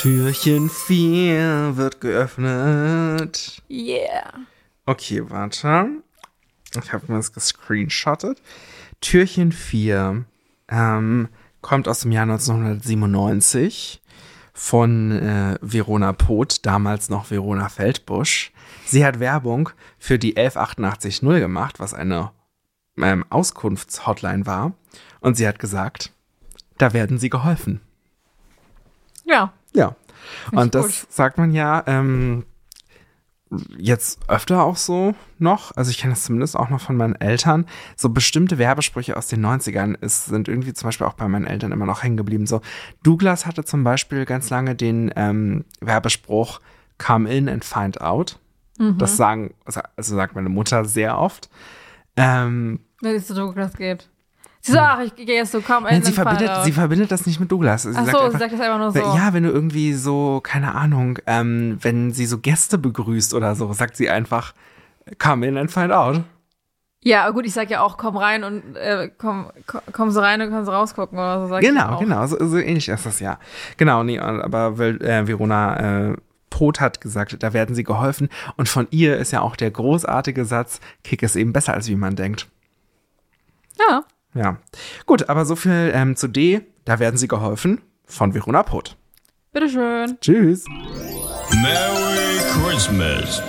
Türchen 4 wird geöffnet. Yeah. Okay, warte. Ich habe mir das gescreenshottet. Türchen 4 ähm, kommt aus dem Jahr 1997 von äh, Verona Poth, damals noch Verona Feldbusch. Sie hat Werbung für die 11880 gemacht, was eine ähm, Auskunftshotline war. Und sie hat gesagt, da werden sie geholfen. Ja. Und das sagt man ja ähm, jetzt öfter auch so noch. Also ich kenne das zumindest auch noch von meinen Eltern. So bestimmte Werbesprüche aus den 90ern ist, sind irgendwie zum Beispiel auch bei meinen Eltern immer noch hängen geblieben. So Douglas hatte zum Beispiel ganz lange den ähm, Werbespruch Come in and find out. Mhm. Das sagen, also sagt meine Mutter sehr oft. Ähm, Wenn es zu Douglas geht. Sie so, ach, ich gehe jetzt so, komm, Nein, in sie verbindet, sie verbindet das nicht mit Douglas. Sie Ach sagt so, einfach, sie sagt das einfach nur so. ja, wenn du irgendwie so, keine Ahnung, ähm, wenn sie so Gäste begrüßt oder so, sagt sie einfach, come in and find out. Ja, gut, ich sag ja auch, komm rein und äh, komm, komm, komm so rein und kannst rausgucken oder so. Sag Genau, genau, so, so ähnlich ist das ja. Genau, nee, aber weil, äh, Verona äh, Poth hat gesagt, da werden sie geholfen. Und von ihr ist ja auch der großartige Satz, Kick ist eben besser, als wie man denkt. Ja. Ja. Gut, aber so viel ähm, zu D, da werden sie geholfen von Verona Poth. Bitteschön. Tschüss. Merry Christmas.